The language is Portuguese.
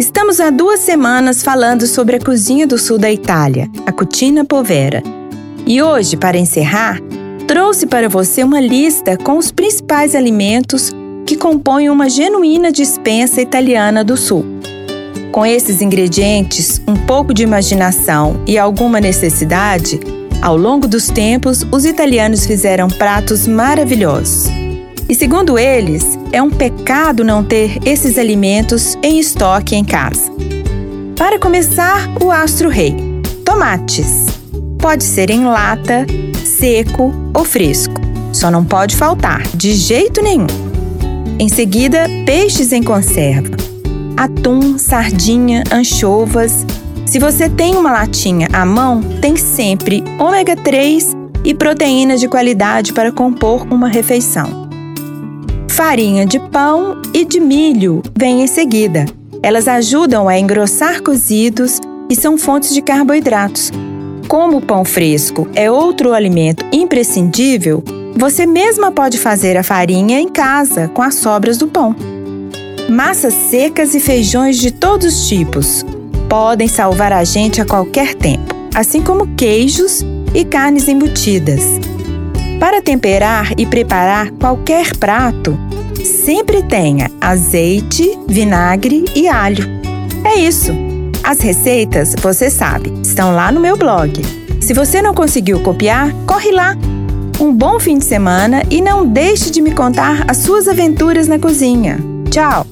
Estamos há duas semanas falando sobre a cozinha do sul da Itália, a Cucina Povera. E hoje, para encerrar, trouxe para você uma lista com os principais alimentos que compõem uma genuína dispensa italiana do sul. Com esses ingredientes, um pouco de imaginação e alguma necessidade, ao longo dos tempos, os italianos fizeram pratos maravilhosos. E segundo eles, é um pecado não ter esses alimentos em estoque em casa. Para começar, o astro-rei: tomates. Pode ser em lata, seco ou fresco. Só não pode faltar, de jeito nenhum. Em seguida, peixes em conserva: atum, sardinha, anchovas. Se você tem uma latinha à mão, tem sempre ômega 3 e proteínas de qualidade para compor uma refeição. Farinha de pão e de milho vem em seguida. Elas ajudam a engrossar cozidos e são fontes de carboidratos. Como o pão fresco é outro alimento imprescindível, você mesma pode fazer a farinha em casa com as sobras do pão. Massas secas e feijões de todos os tipos podem salvar a gente a qualquer tempo, assim como queijos e carnes embutidas. Para temperar e preparar qualquer prato, sempre tenha azeite, vinagre e alho. É isso! As receitas, você sabe, estão lá no meu blog. Se você não conseguiu copiar, corre lá! Um bom fim de semana e não deixe de me contar as suas aventuras na cozinha. Tchau!